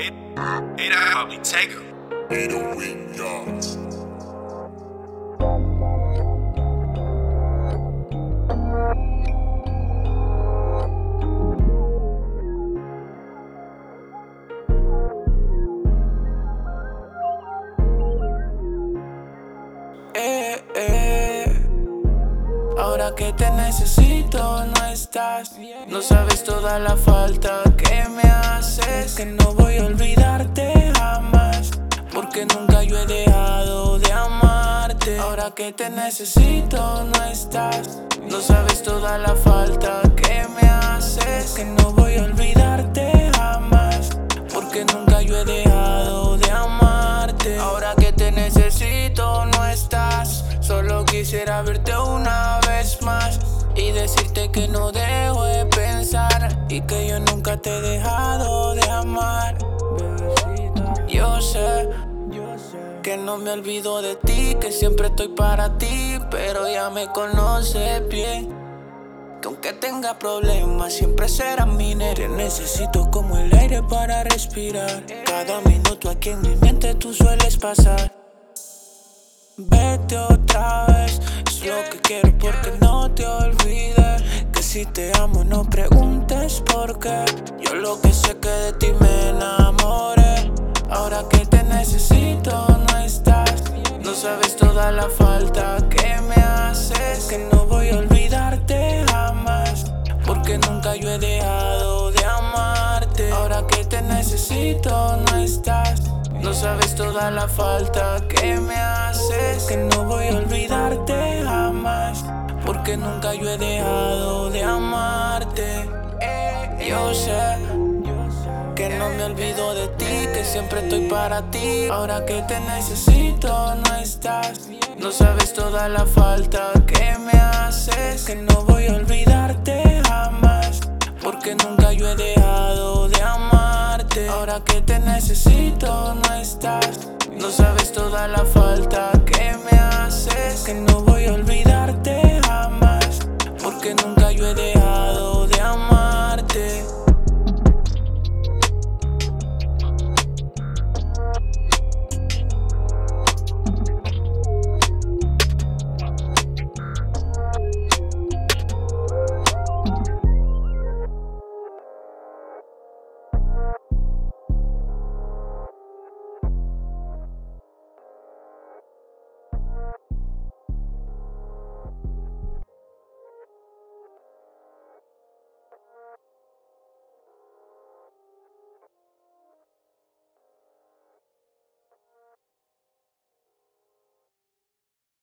Take yards. Eh, eh. Ahora que te necesito no estás No sabes toda la falta que me Que no voy a olvidarte jamás Porque nunca yo he dejado de amarte. Ahora que te necesito no estás No sabes toda la falta que me haces. Que no voy a olvidarte jamás Porque nunca yo he dejado de amarte. Ahora que te necesito no estás Solo quisiera verte una vez más Y decirte que no dejo de pensar Y que yo nunca te he dejado de amar Yo sé que no me olvido de ti, que siempre estoy para ti, pero ya me conoces bien. Que aunque tenga problemas, siempre será mi nere. Necesito como el aire para respirar. Cada minuto aquí en mi mente tú sueles pasar. Vete otra vez, es lo que quiero porque no te olvides. Si te amo, no preguntes por qué. Yo lo que sé que de ti me enamoré. Ahora que te necesito, no estás. No sabes toda la falta que me haces. Que no voy a olvidarte jamás. Porque nunca yo he dejado de amarte. Ahora que te necesito, no estás. No sabes toda la falta que me haces. Que no voy a olvidarte. Porque nunca yo he dejado de amarte. Yo sé que no me olvido de ti, que siempre estoy para ti. Ahora que te necesito, no estás. No sabes toda la falta que me haces. Que no voy a olvidarte jamás. Porque nunca yo he dejado de amarte. Ahora que te necesito, no estás. No sabes toda la falta que me haces. Que no voy a.